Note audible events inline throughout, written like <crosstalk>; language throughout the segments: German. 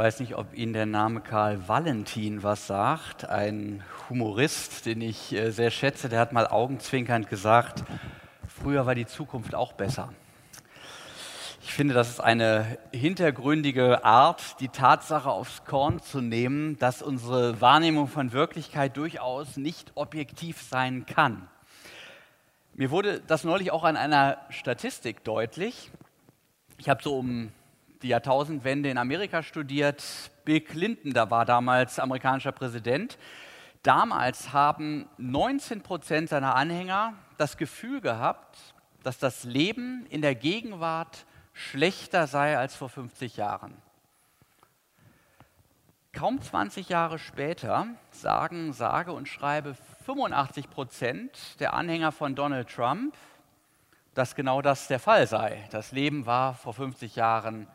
weiß nicht, ob Ihnen der Name Karl Valentin was sagt. Ein Humorist, den ich äh, sehr schätze, der hat mal augenzwinkernd gesagt, früher war die Zukunft auch besser. Ich finde, das ist eine hintergründige Art, die Tatsache aufs Korn zu nehmen, dass unsere Wahrnehmung von Wirklichkeit durchaus nicht objektiv sein kann. Mir wurde das neulich auch an einer Statistik deutlich. Ich habe so um die Jahrtausendwende in Amerika studiert. Bill Clinton, da war damals amerikanischer Präsident. Damals haben 19 Prozent seiner Anhänger das Gefühl gehabt, dass das Leben in der Gegenwart schlechter sei als vor 50 Jahren. Kaum 20 Jahre später sagen sage und schreibe 85 Prozent der Anhänger von Donald Trump, dass genau das der Fall sei. Das Leben war vor 50 Jahren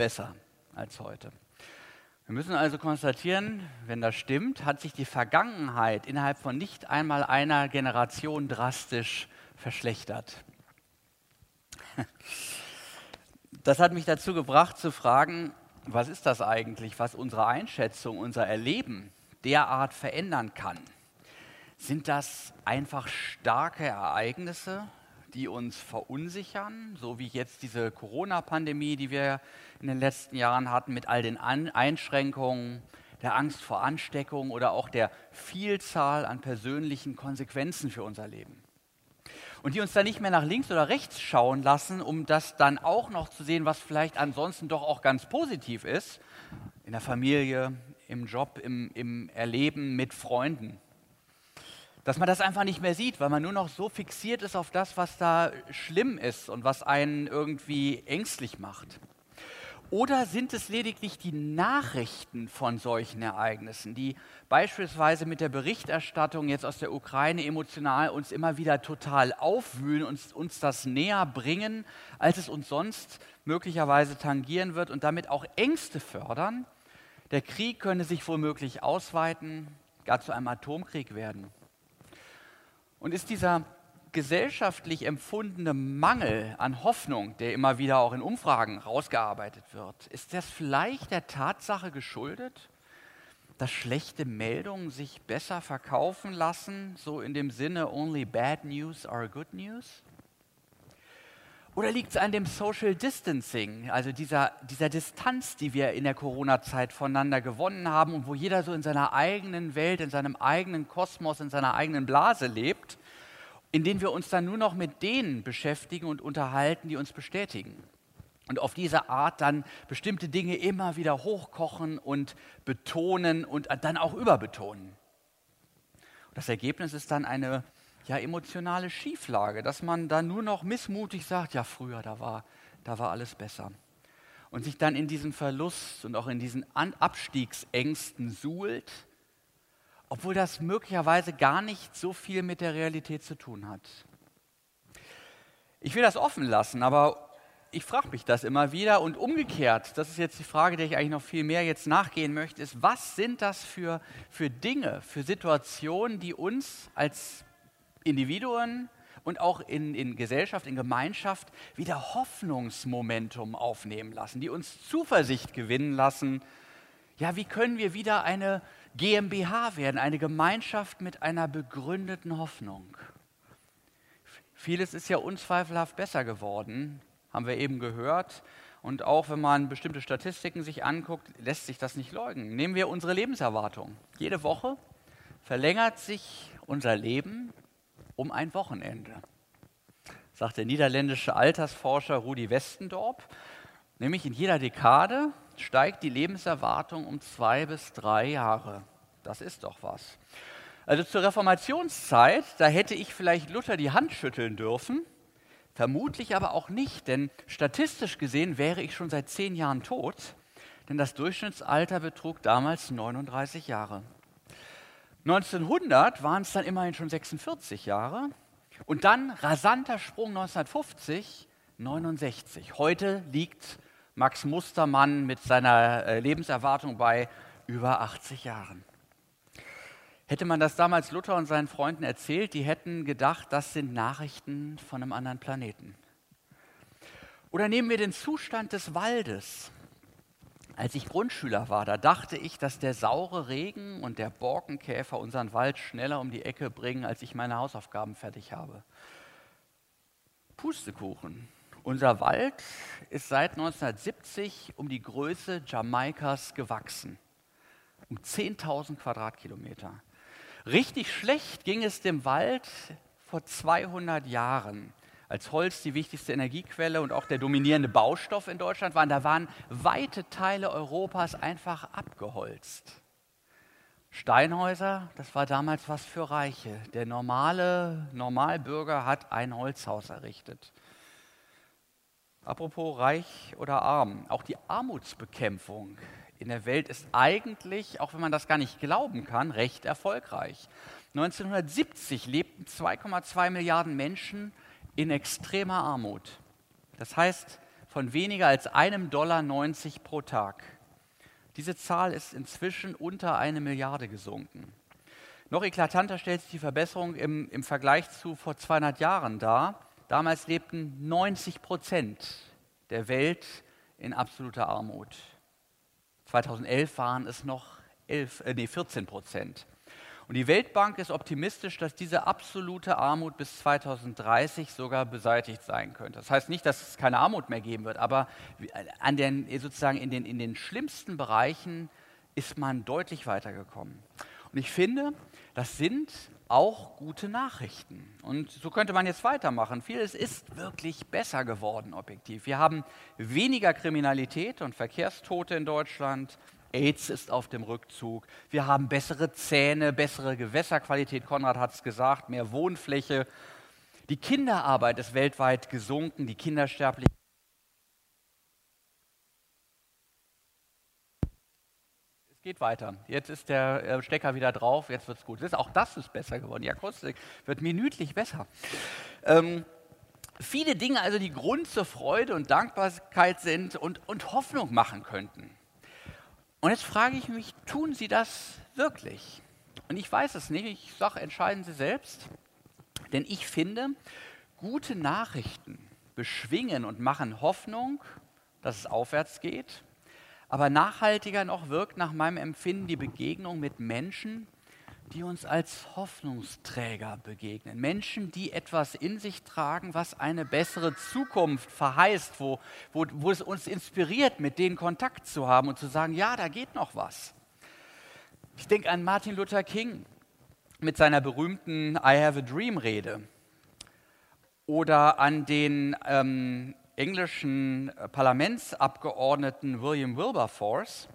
besser als heute. Wir müssen also konstatieren, wenn das stimmt, hat sich die Vergangenheit innerhalb von nicht einmal einer Generation drastisch verschlechtert. <laughs> Das hat mich dazu gebracht zu fragen, was ist das eigentlich, was unsere Einschätzung, unser Erleben derart verändern kann? Sind das einfach starke Ereignisse, die uns verunsichern, so wie jetzt diese Corona-Pandemie, die wir in den letzten Jahren hatten, mit all den Einschränkungen, der Angst vor Ansteckung oder auch der Vielzahl an persönlichen Konsequenzen für unser Leben. Und die uns dann nicht mehr nach links oder rechts schauen lassen, um das dann auch noch zu sehen, was vielleicht ansonsten doch auch ganz positiv ist, in der Familie, im Job, im, im Erleben mit Freunden dass man das einfach nicht mehr sieht, weil man nur noch so fixiert ist auf das, was da schlimm ist und was einen irgendwie ängstlich macht. Oder sind es lediglich die Nachrichten von solchen Ereignissen, die beispielsweise mit der Berichterstattung jetzt aus der Ukraine emotional uns immer wieder total aufwühlen und uns das näher bringen, als es uns sonst möglicherweise tangieren wird und damit auch Ängste fördern? Der Krieg könne sich womöglich ausweiten, gar zu einem Atomkrieg werden. Und ist dieser gesellschaftlich empfundene Mangel an Hoffnung, der immer wieder auch in Umfragen rausgearbeitet wird, ist das vielleicht der Tatsache geschuldet, dass schlechte Meldungen sich besser verkaufen lassen, so in dem Sinne, only bad news are good news? Oder liegt es an dem Social Distancing, also dieser, dieser Distanz, die wir in der Corona-Zeit voneinander gewonnen haben und wo jeder so in seiner eigenen Welt, in seinem eigenen Kosmos, in seiner eigenen Blase lebt, in denen wir uns dann nur noch mit denen beschäftigen und unterhalten, die uns bestätigen? Und auf diese Art dann bestimmte Dinge immer wieder hochkochen und betonen und dann auch überbetonen. Das Ergebnis ist dann eine ja, emotionale Schieflage, dass man dann nur noch missmutig sagt, ja früher, da war, da war alles besser. Und sich dann in diesem Verlust und auch in diesen Abstiegsängsten suhlt, obwohl das möglicherweise gar nicht so viel mit der Realität zu tun hat. Ich will das offen lassen, aber ich frage mich das immer wieder und umgekehrt, das ist jetzt die Frage, der ich eigentlich noch viel mehr jetzt nachgehen möchte, ist, was sind das für, für Dinge, für Situationen, die uns als Individuen und auch in, in Gesellschaft, in Gemeinschaft wieder Hoffnungsmomentum aufnehmen lassen, die uns Zuversicht gewinnen lassen. Ja, wie können wir wieder eine GmbH werden, eine Gemeinschaft mit einer begründeten Hoffnung? Vieles ist ja unzweifelhaft besser geworden, haben wir eben gehört. Und auch wenn man bestimmte Statistiken sich anguckt, lässt sich das nicht leugnen. Nehmen wir unsere Lebenserwartung. Jede Woche verlängert sich unser Leben um ein Wochenende, sagt der niederländische Altersforscher Rudi Westendorp. Nämlich in jeder Dekade steigt die Lebenserwartung um zwei bis drei Jahre. Das ist doch was. Also zur Reformationszeit, da hätte ich vielleicht Luther die Hand schütteln dürfen, vermutlich aber auch nicht, denn statistisch gesehen wäre ich schon seit zehn Jahren tot, denn das Durchschnittsalter betrug damals 39 Jahre. 1900 waren es dann immerhin schon 46 Jahre und dann rasanter Sprung 1950, 69. Heute liegt Max Mustermann mit seiner äh, Lebenserwartung bei über 80 Jahren. Hätte man das damals Luther und seinen Freunden erzählt, die hätten gedacht, das sind Nachrichten von einem anderen Planeten. Oder nehmen wir den Zustand des Waldes. Als ich Grundschüler war, da dachte ich, dass der saure Regen und der Borkenkäfer unseren Wald schneller um die Ecke bringen, als ich meine Hausaufgaben fertig habe. Pustekuchen. Unser Wald ist seit 1970 um die Größe Jamaikas gewachsen. Um 10.000 Quadratkilometer. Richtig schlecht ging es dem Wald vor 200 Jahren als Holz die wichtigste Energiequelle und auch der dominierende Baustoff in Deutschland waren, da waren weite Teile Europas einfach abgeholzt. Steinhäuser, das war damals was für Reiche. Der normale Normalbürger hat ein Holzhaus errichtet. Apropos reich oder arm, auch die Armutsbekämpfung in der Welt ist eigentlich, auch wenn man das gar nicht glauben kann, recht erfolgreich. 1970 lebten 2,2 Milliarden Menschen in extremer Armut. Das heißt, von weniger als einem Dollar 90 pro Tag. Diese Zahl ist inzwischen unter eine Milliarde gesunken. Noch eklatanter stellt sich die Verbesserung im, im Vergleich zu vor 200 Jahren dar. Damals lebten 90 Prozent der Welt in absoluter Armut. 2011 waren es noch 11, äh, nee, 14 Prozent. Und die Weltbank ist optimistisch, dass diese absolute Armut bis 2030 sogar beseitigt sein könnte. Das heißt nicht, dass es keine Armut mehr geben wird, aber an den, sozusagen in den, in den schlimmsten Bereichen ist man deutlich weitergekommen. Und ich finde, das sind auch gute Nachrichten. Und so könnte man jetzt weitermachen. Vieles ist wirklich besser geworden, objektiv. Wir haben weniger Kriminalität und Verkehrstote in Deutschland. AIDS ist auf dem Rückzug. Wir haben bessere Zähne, bessere Gewässerqualität, Konrad hat es gesagt, mehr Wohnfläche. Die Kinderarbeit ist weltweit gesunken, die Kindersterblichkeit. Es geht weiter. Jetzt ist der äh, Stecker wieder drauf, jetzt wird es gut. auch das ist besser geworden. Die Akustik wird minütlich besser. Ähm, viele Dinge, also die Grund zur Freude und Dankbarkeit sind und, und Hoffnung machen könnten. Und jetzt frage ich mich, tun Sie das wirklich? Und ich weiß es nicht, ich sage, entscheiden Sie selbst. Denn ich finde, gute Nachrichten beschwingen und machen Hoffnung, dass es aufwärts geht. Aber nachhaltiger noch wirkt nach meinem Empfinden die Begegnung mit Menschen, die uns als Hoffnungsträger begegnen. Menschen, die etwas in sich tragen, was eine bessere Zukunft verheißt, wo, wo, wo es uns inspiriert, mit denen Kontakt zu haben und zu sagen, ja, da geht noch was. Ich denke an Martin Luther King mit seiner berühmten I Have a Dream Rede oder an den ähm, englischen Parlamentsabgeordneten William Wilberforce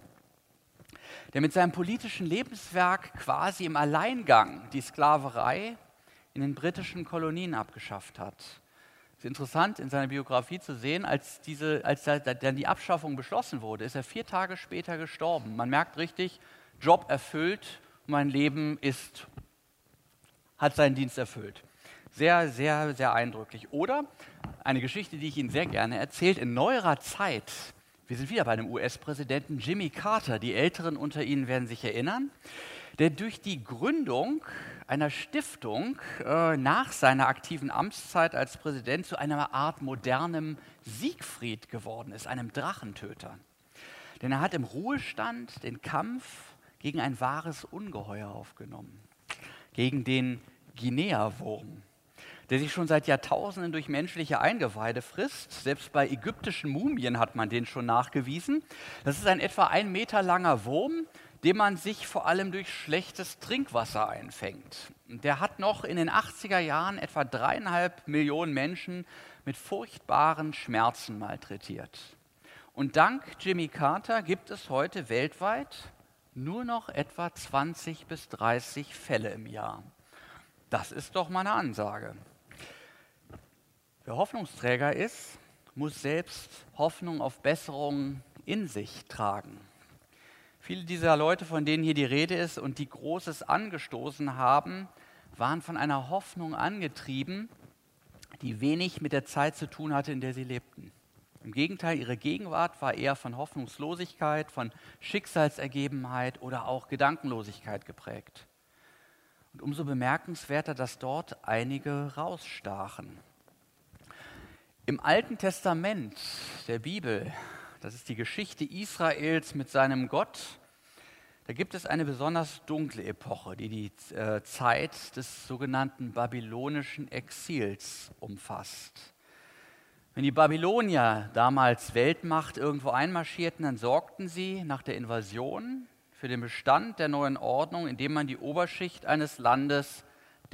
der mit seinem politischen Lebenswerk quasi im Alleingang die Sklaverei in den britischen Kolonien abgeschafft hat. Es ist interessant in seiner Biografie zu sehen, als, diese, als dann die Abschaffung beschlossen wurde, ist er vier Tage später gestorben. Man merkt richtig, Job erfüllt, mein Leben ist, hat seinen Dienst erfüllt. Sehr, sehr, sehr eindrücklich. Oder eine Geschichte, die ich Ihnen sehr gerne erzählt, in neuerer Zeit wir sind wieder bei dem US-Präsidenten Jimmy Carter. Die Älteren unter Ihnen werden sich erinnern, der durch die Gründung einer Stiftung äh, nach seiner aktiven Amtszeit als Präsident zu einer Art modernem Siegfried geworden ist, einem Drachentöter. Denn er hat im Ruhestand den Kampf gegen ein wahres Ungeheuer aufgenommen, gegen den Guinea-Wurm der sich schon seit Jahrtausenden durch menschliche Eingeweide frisst. Selbst bei ägyptischen Mumien hat man den schon nachgewiesen. Das ist ein etwa ein Meter langer Wurm, den man sich vor allem durch schlechtes Trinkwasser einfängt. Der hat noch in den 80er Jahren etwa dreieinhalb Millionen Menschen mit furchtbaren Schmerzen malträtiert. Und dank Jimmy Carter gibt es heute weltweit nur noch etwa 20 bis 30 Fälle im Jahr. Das ist doch mal eine Ansage. Wer Hoffnungsträger ist, muss selbst Hoffnung auf Besserung in sich tragen. Viele dieser Leute, von denen hier die Rede ist und die Großes angestoßen haben, waren von einer Hoffnung angetrieben, die wenig mit der Zeit zu tun hatte, in der sie lebten. Im Gegenteil, ihre Gegenwart war eher von Hoffnungslosigkeit, von Schicksalsergebenheit oder auch Gedankenlosigkeit geprägt. Und umso bemerkenswerter, dass dort einige rausstachen. Im Alten Testament der Bibel, Das ist die Geschichte Israels mit seinem Gott. Da gibt es eine besonders dunkle Epoche, die die äh, Zeit des sogenannten babylonischen Exils umfasst. Wenn die Babylonier damals Weltmacht irgendwo einmarschierten, dann sorgten sie nach der Invasion für den Bestand der neuen Ordnung, indem man die Oberschicht eines Landes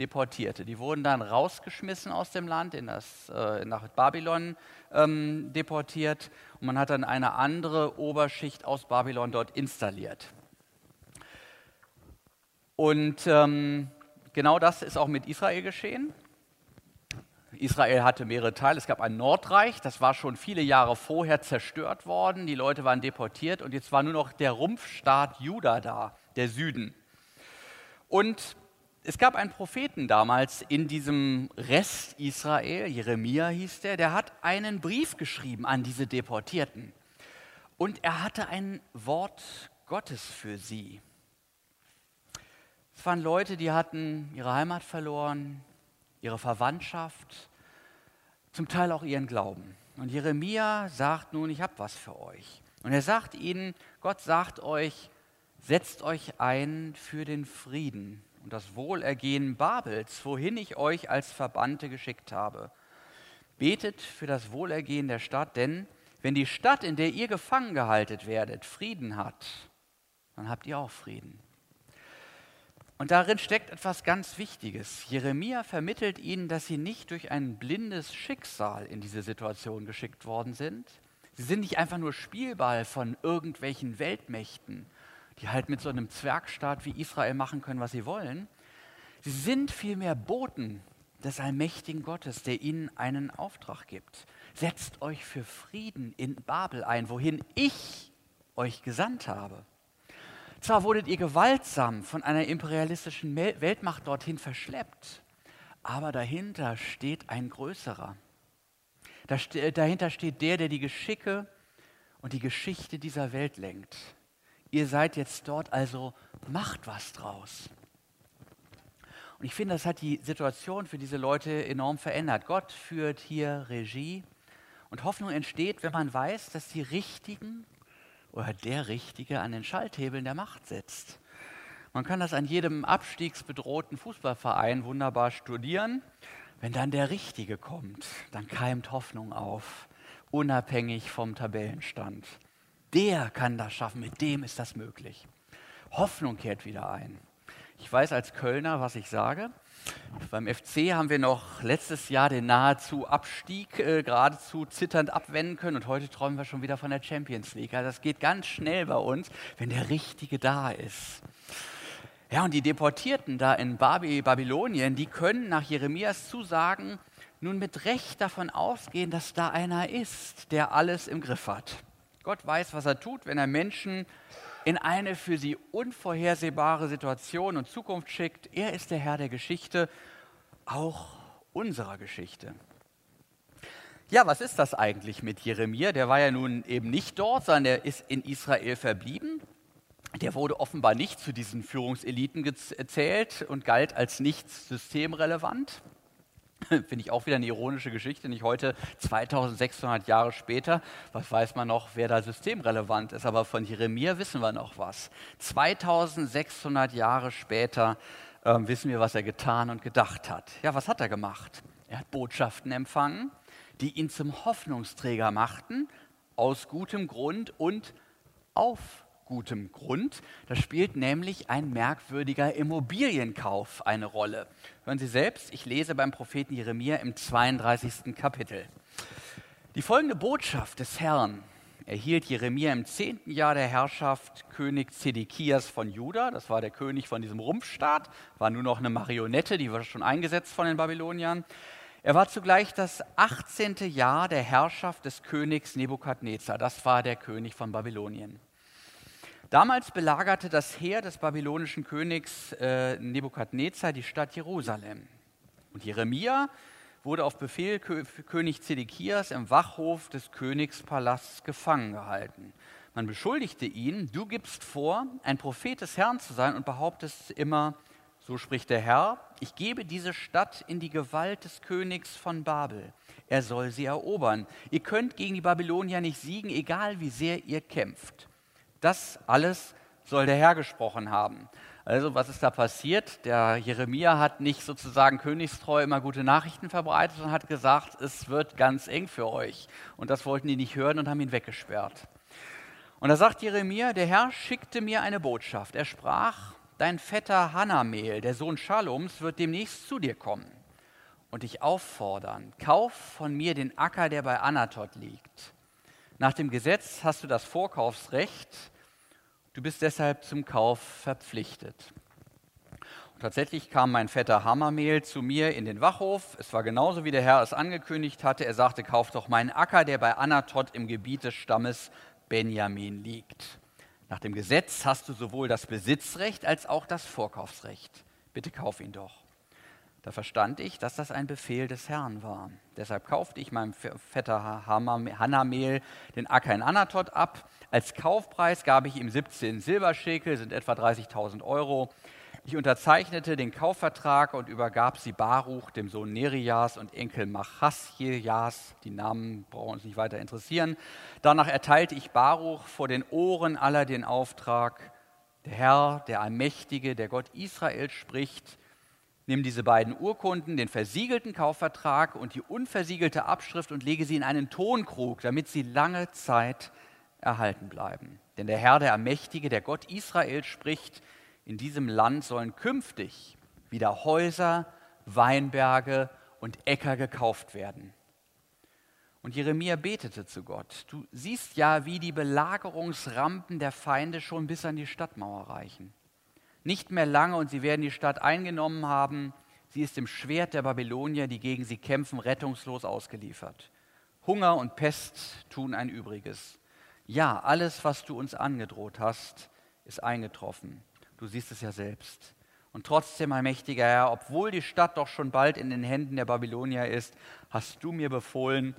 deportierte. Die wurden dann rausgeschmissen aus dem Land, in das, äh, nach Babylon ähm, deportiert und man hat dann eine andere Oberschicht aus Babylon dort installiert. Und ähm, genau das ist auch mit Israel geschehen. Israel hatte mehrere Teile. Es gab ein Nordreich, das war schon viele Jahre vorher zerstört worden. Die Leute waren deportiert und jetzt war nur noch der Rumpfstaat Juda da, der Süden. Und es gab einen Propheten damals in diesem Rest Israel, Jeremia hieß der, der hat einen Brief geschrieben an diese Deportierten. Und er hatte ein Wort Gottes für sie. Es waren Leute, die hatten ihre Heimat verloren, ihre Verwandtschaft, zum Teil auch ihren Glauben. Und Jeremia sagt nun, ich habe was für euch. Und er sagt ihnen, Gott sagt euch, setzt euch ein für den Frieden und das Wohlergehen Babels, wohin ich euch als Verbannte geschickt habe. Betet für das Wohlergehen der Stadt, denn wenn die Stadt, in der ihr gefangen gehalten werdet, Frieden hat, dann habt ihr auch Frieden. Und darin steckt etwas ganz Wichtiges. Jeremia vermittelt ihnen, dass sie nicht durch ein blindes Schicksal in diese Situation geschickt worden sind. Sie sind nicht einfach nur Spielball von irgendwelchen Weltmächten, die halt mit so einem Zwergstaat wie Israel machen können, was sie wollen. Sie sind vielmehr Boten des allmächtigen Gottes, der ihnen einen Auftrag gibt. Setzt euch für Frieden in Babel ein, wohin ich euch gesandt habe. Zwar wurdet ihr gewaltsam von einer imperialistischen Weltmacht dorthin verschleppt, aber dahinter steht ein größerer. dahinter steht der, der die Geschicke und die Geschichte dieser Welt lenkt. Ihr seid jetzt dort, also macht was draus. Und ich finde, das hat die Situation für diese Leute enorm verändert. Gott führt hier Regie und Hoffnung entsteht, wenn man weiß, dass die richtigen oder der Richtige an den Schalthebeln der Macht sitzt. Man kann das an jedem abstiegsbedrohten Fußballverein wunderbar studieren. Wenn dann der Richtige kommt, dann keimt Hoffnung auf, unabhängig vom Tabellenstand. Der kann das schaffen, mit dem ist das möglich. Hoffnung kehrt wieder ein. Ich weiß als Kölner, was ich sage. Beim FC haben wir noch letztes Jahr den nahezu Abstieg äh, geradezu zitternd abwenden können und heute träumen wir schon wieder von der Champions League. Also das geht ganz schnell bei uns, wenn der Richtige da ist. Ja, und die Deportierten da in Babylonien, die können nach Jeremias Zusagen nun mit Recht davon ausgehen, dass da einer ist, der alles im Griff hat. Gott weiß, was er tut, wenn er Menschen in eine für sie unvorhersehbare Situation und Zukunft schickt. Er ist der Herr der Geschichte, auch unserer Geschichte. Ja, was ist das eigentlich mit Jeremia? Der war ja nun eben nicht dort, sondern er ist in Israel verblieben. Der wurde offenbar nicht zu diesen Führungseliten gezählt und galt als nicht systemrelevant. <laughs> Finde ich auch wieder eine ironische Geschichte, nicht heute 2600 Jahre später. Was weiß man noch, wer da systemrelevant ist? Aber von Jeremia wissen wir noch was. 2600 Jahre später äh, wissen wir, was er getan und gedacht hat. Ja, was hat er gemacht? Er hat Botschaften empfangen, die ihn zum Hoffnungsträger machten, aus gutem Grund und auf gutem Grund. Da spielt nämlich ein merkwürdiger Immobilienkauf eine Rolle. Hören Sie selbst, ich lese beim Propheten Jeremia im 32. Kapitel. Die folgende Botschaft des Herrn erhielt Jeremia im zehnten Jahr der Herrschaft König Zedekias von Juda. Das war der König von diesem Rumpfstaat, war nur noch eine Marionette, die war schon eingesetzt von den Babyloniern. Er war zugleich das 18. Jahr der Herrschaft des Königs Nebukadnezar. Das war der König von Babylonien. Damals belagerte das Heer des babylonischen Königs äh, Nebukadnezar die Stadt Jerusalem. Und Jeremia wurde auf Befehl Kö König Zedekias im Wachhof des Königspalasts gefangen gehalten. Man beschuldigte ihn, du gibst vor, ein Prophet des Herrn zu sein und behauptest immer, So spricht der Herr, ich gebe diese Stadt in die Gewalt des Königs von Babel. Er soll sie erobern. Ihr könnt gegen die Babylonier nicht siegen, egal wie sehr ihr kämpft. Das alles soll der Herr gesprochen haben. Also was ist da passiert? Der Jeremia hat nicht sozusagen königstreu immer gute Nachrichten verbreitet und hat gesagt, es wird ganz eng für euch. Und das wollten die nicht hören und haben ihn weggesperrt. Und da sagt Jeremia, der Herr schickte mir eine Botschaft. Er sprach, dein Vetter Hanamel, der Sohn Schaloms, wird demnächst zu dir kommen und dich auffordern, kauf von mir den Acker, der bei Anatot liegt. Nach dem Gesetz hast du das Vorkaufsrecht, du bist deshalb zum Kauf verpflichtet. Und tatsächlich kam mein Vetter Hammermehl zu mir in den Wachhof. Es war genauso, wie der Herr es angekündigt hatte. Er sagte, kauf doch meinen Acker, der bei Anatot im Gebiet des Stammes Benjamin liegt. Nach dem Gesetz hast du sowohl das Besitzrecht als auch das Vorkaufsrecht. Bitte kauf ihn doch. Da verstand ich, dass das ein Befehl des Herrn war. Deshalb kaufte ich meinem Vetter Hanamel den Acker in Anatot ab. Als Kaufpreis gab ich ihm 17 Silberschäkel, sind etwa 30.000 Euro. Ich unterzeichnete den Kaufvertrag und übergab sie Baruch, dem Sohn Nerias und Enkel Machasjejas. Die Namen brauchen uns nicht weiter interessieren. Danach erteilte ich Baruch vor den Ohren aller den Auftrag, der Herr, der Allmächtige, der Gott Israels spricht, nimm diese beiden Urkunden, den versiegelten Kaufvertrag und die unversiegelte Abschrift und lege sie in einen Tonkrug, damit sie lange Zeit erhalten bleiben. Denn der Herr, der Allmächtige, der Gott Israels spricht, in diesem Land sollen künftig wieder Häuser, Weinberge und Äcker gekauft werden. Und Jeremia betete zu Gott. Du siehst ja, wie die Belagerungsrampen der Feinde schon bis an die Stadtmauer reichen. Nicht mehr lange und sie werden die Stadt eingenommen haben. Sie ist dem Schwert der Babylonier, die gegen sie kämpfen, rettungslos ausgeliefert. Hunger und Pest tun ein Übriges. Ja, alles, was du uns angedroht hast, ist eingetroffen. Du siehst es ja selbst. Und trotzdem, mein mächtiger Herr, obwohl die Stadt doch schon bald in den Händen der Babylonier ist, hast du mir befohlen,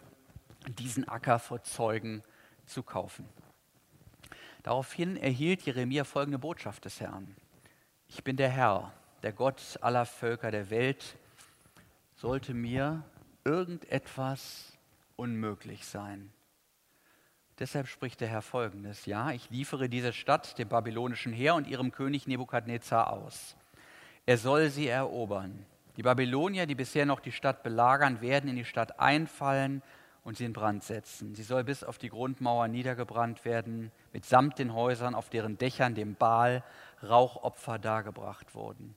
diesen Acker vor Zeugen zu kaufen. Daraufhin erhielt Jeremia folgende Botschaft des Herrn. Ich bin der Herr, der Gott aller Völker der Welt. Sollte mir irgendetwas unmöglich sein? Deshalb spricht der Herr folgendes: Ja, ich liefere diese Stadt dem babylonischen Heer und ihrem König Nebukadnezar aus. Er soll sie erobern. Die Babylonier, die bisher noch die Stadt belagern, werden in die Stadt einfallen und sie in Brand setzen. Sie soll bis auf die Grundmauer niedergebrannt werden, mitsamt den Häusern, auf deren Dächern dem Baal Rauchopfer dargebracht wurden.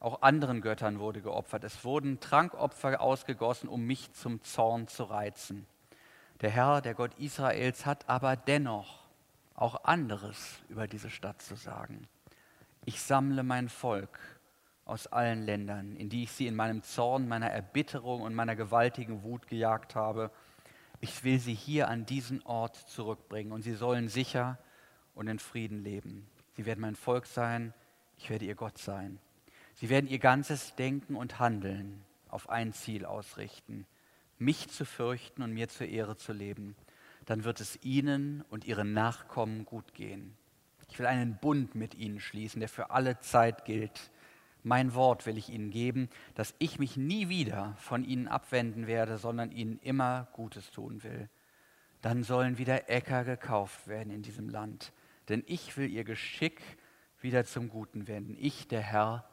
Auch anderen Göttern wurde geopfert. Es wurden Trankopfer ausgegossen, um mich zum Zorn zu reizen. Der Herr, der Gott Israels, hat aber dennoch auch anderes über diese Stadt zu sagen. Ich sammle mein Volk aus allen Ländern, in die ich sie in meinem Zorn, meiner Erbitterung und meiner gewaltigen Wut gejagt habe. Ich will sie hier an diesen Ort zurückbringen und sie sollen sicher und in Frieden leben. Sie werden mein Volk sein, ich werde ihr Gott sein. Sie werden ihr ganzes Denken und Handeln auf ein Ziel ausrichten, mich zu fürchten und mir zur Ehre zu leben, dann wird es ihnen und ihren Nachkommen gut gehen. Ich will einen Bund mit ihnen schließen, der für alle Zeit gilt. Mein Wort will ich ihnen geben, dass ich mich nie wieder von ihnen abwenden werde, sondern ihnen immer Gutes tun will. Dann sollen wieder Äcker gekauft werden in diesem Land, denn ich will ihr Geschick wieder zum Guten wenden. Ich, der Herr,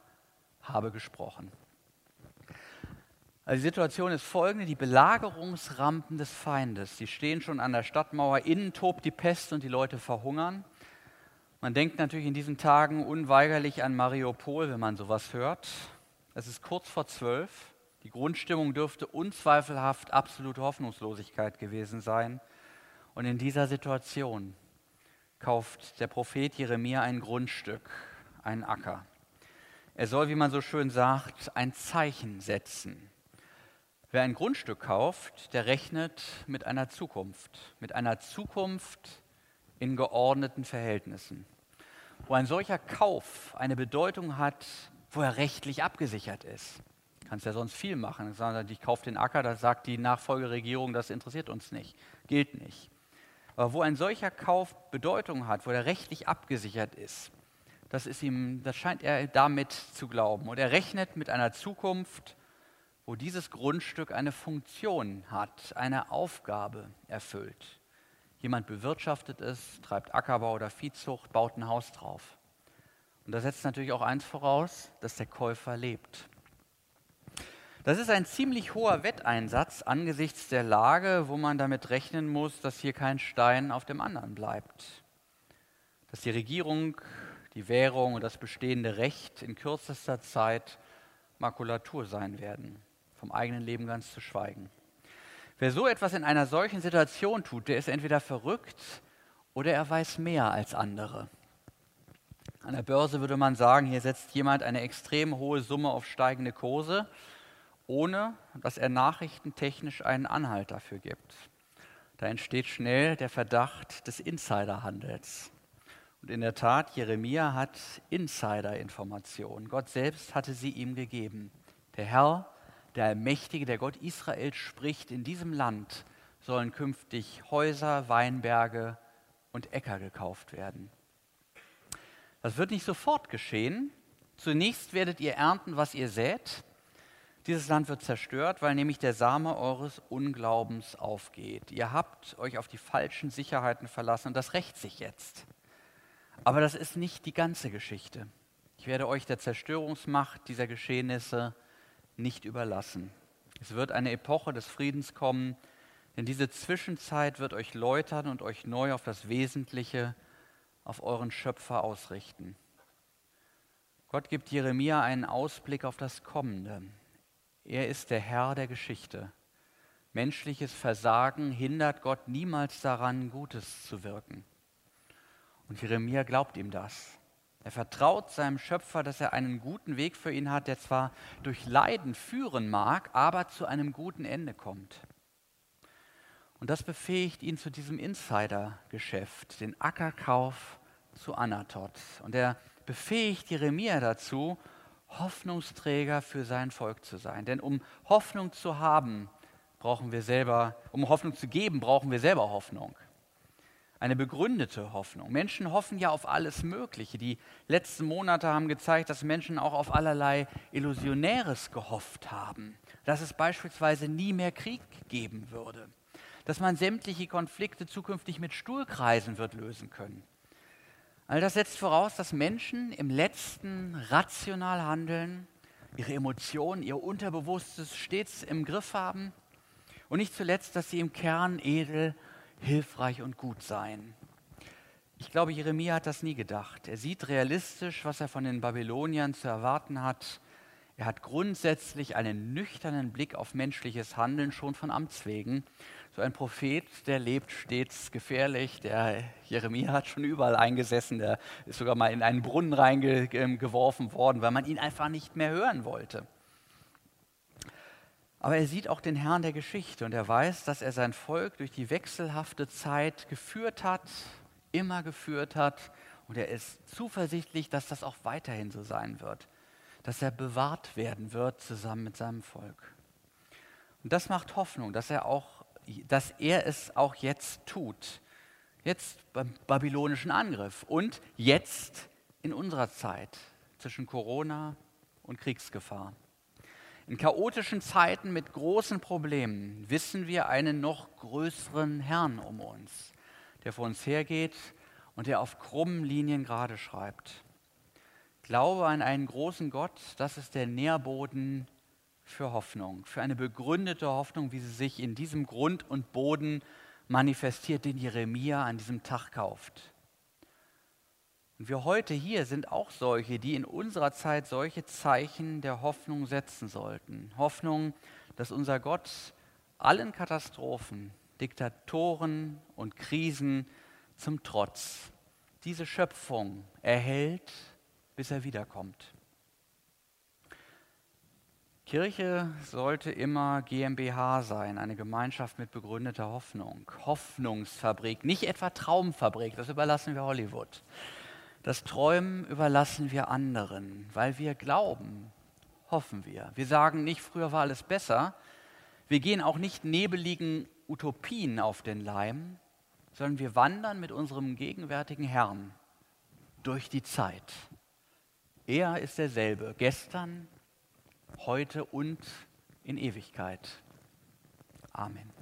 habe gesprochen. Also die Situation ist folgende, die Belagerungsrampen des Feindes, die stehen schon an der Stadtmauer, innen tobt die Pest und die Leute verhungern. Man denkt natürlich in diesen Tagen unweigerlich an Mariupol, wenn man sowas hört. Es ist kurz vor zwölf. Die Grundstimmung dürfte unzweifelhaft absolute Hoffnungslosigkeit gewesen sein. Und in dieser Situation kauft der Prophet Jeremia ein Grundstück, einen Acker. Er soll, wie man so schön sagt, ein Zeichen setzen Wer ein Grundstück kauft, der rechnet mit einer Zukunft, mit einer Zukunft in geordneten Verhältnissen, wo ein solcher Kauf eine Bedeutung hat, wo er rechtlich abgesichert ist. Du kannst ja sonst viel machen. Ich kaufe den Acker, da sagt die Nachfolgeregierung, das interessiert uns nicht, gilt nicht. Aber wo ein solcher Kauf Bedeutung hat, wo er rechtlich abgesichert ist, Das, ist ihm, das scheint er damit zu glauben. Und er rechnet mit einer Zukunft, wo dieses Grundstück eine Funktion hat, eine Aufgabe erfüllt. Jemand bewirtschaftet es, treibt Ackerbau oder Viehzucht, baut ein Haus drauf. Und da setzt natürlich auch eins voraus, dass der Käufer lebt. Das ist ein ziemlich hoher Wetteinsatz angesichts der Lage, wo man damit rechnen muss, dass hier kein Stein auf dem anderen bleibt. Dass die Regierung, die Währung und das bestehende Recht in kürzester Zeit Makulatur sein werden, vom eigenen Leben ganz zu schweigen. Wer so etwas in einer solchen Situation tut, der ist entweder verrückt oder er weiß mehr als andere. An der Börse würde man sagen, hier setzt jemand eine extrem hohe Summe auf steigende Kurse ohne dass er nachrichtentechnisch einen Anhalt dafür gibt. Da entsteht schnell der Verdacht des Insiderhandels. Und in der Tat, Jeremia hat Insiderinformationen. Gott selbst hatte sie ihm gegeben. Der Herr, der Allmächtige, der Gott Israels spricht, in diesem Land sollen künftig Häuser, Weinberge und Äcker gekauft werden. Das wird nicht sofort geschehen. Zunächst werdet ihr ernten, was ihr sät. Dieses Land wird zerstört, weil nämlich der Same eures Unglaubens aufgeht. Ihr habt euch auf die falschen Sicherheiten verlassen und das rächt sich jetzt. Aber das ist nicht die ganze Geschichte. Ich werde euch der Zerstörungsmacht dieser Geschehnisse nicht überlassen. Es wird eine Epoche des Friedens kommen, denn diese Zwischenzeit wird euch läutern und euch neu auf das Wesentliche, auf euren Schöpfer ausrichten. Gott gibt Jeremia einen Ausblick auf das Kommende. Er ist der Herr der Geschichte. Menschliches Versagen hindert Gott niemals daran, Gutes zu wirken. Und Jeremia glaubt ihm das. Er vertraut seinem Schöpfer, dass er einen guten Weg für ihn hat, der zwar durch Leiden führen mag, aber zu einem guten Ende kommt. Und das befähigt ihn zu diesem Insider-Geschäft, den Ackerkauf zu Anatot. Und er befähigt Jeremia dazu, Hoffnungsträger für sein Volk zu sein. Denn um Hoffnung zu haben, brauchen wir selber, um Hoffnung zu geben, brauchen wir selber Hoffnung. Eine begründete Hoffnung. Menschen hoffen ja auf alles Mögliche. Die letzten Monate haben gezeigt, dass Menschen auch auf allerlei Illusionäres gehofft haben. Dass es beispielsweise nie mehr Krieg geben würde. Dass man sämtliche Konflikte zukünftig mit Stuhlkreisen wird lösen können. All das setzt voraus, dass Menschen im letzten rational handeln, ihre Emotionen, ihr Unterbewusstes stets im Griff haben und nicht zuletzt, dass sie im Kern edel, hilfreich und gut seien. Ich glaube, Jeremia hat das nie gedacht. Er sieht realistisch, was er von den Babyloniern zu erwarten hat. Er hat grundsätzlich einen nüchternen Blick auf menschliches Handeln schon von Amts wegen so ein Prophet, der lebt stets gefährlich. Der Jeremia hat schon überall eingesessen. Der ist sogar mal in einen Brunnen reingeworfen worden, weil man ihn einfach nicht mehr hören wollte. Aber er sieht auch den Herrn der Geschichte und er weiß, dass er sein Volk durch die wechselhafte Zeit geführt hat, immer geführt hat. Und er ist zuversichtlich, dass das auch weiterhin so sein wird, dass er bewahrt werden wird zusammen mit seinem Volk. Und das macht Hoffnung, dass er auch dass er es auch jetzt tut. Jetzt beim babylonischen Angriff und jetzt in unserer Zeit zwischen Corona und Kriegsgefahr. In chaotischen Zeiten mit großen Problemen wissen wir einen noch größeren Herrn um uns, der vor uns hergeht und der auf krummen Linien gerade schreibt. Glaube an einen großen Gott, das ist der Nährboden für Hoffnung, für eine begründete Hoffnung, wie sie sich in diesem Grund und Boden manifestiert, den Jeremia an diesem Tag kauft. Und wir heute hier sind auch solche, die in unserer Zeit solche Zeichen der Hoffnung setzen sollten. Hoffnung, dass unser Gott allen Katastrophen, Diktatoren und Krisen zum Trotz diese Schöpfung erhält, bis er wiederkommt. Kirche sollte immer GmbH sein, eine Gemeinschaft mit begründeter Hoffnung. Hoffnungsfabrik, nicht etwa Traumfabrik, das überlassen wir Hollywood. Das Träumen überlassen wir anderen, weil wir glauben, hoffen wir. Wir sagen nicht, früher war alles besser. Wir gehen auch nicht nebeligen Utopien auf den Leim, sondern wir wandern mit unserem gegenwärtigen Herrn durch die Zeit. Er ist derselbe, gestern, heute und in Ewigkeit. Amen.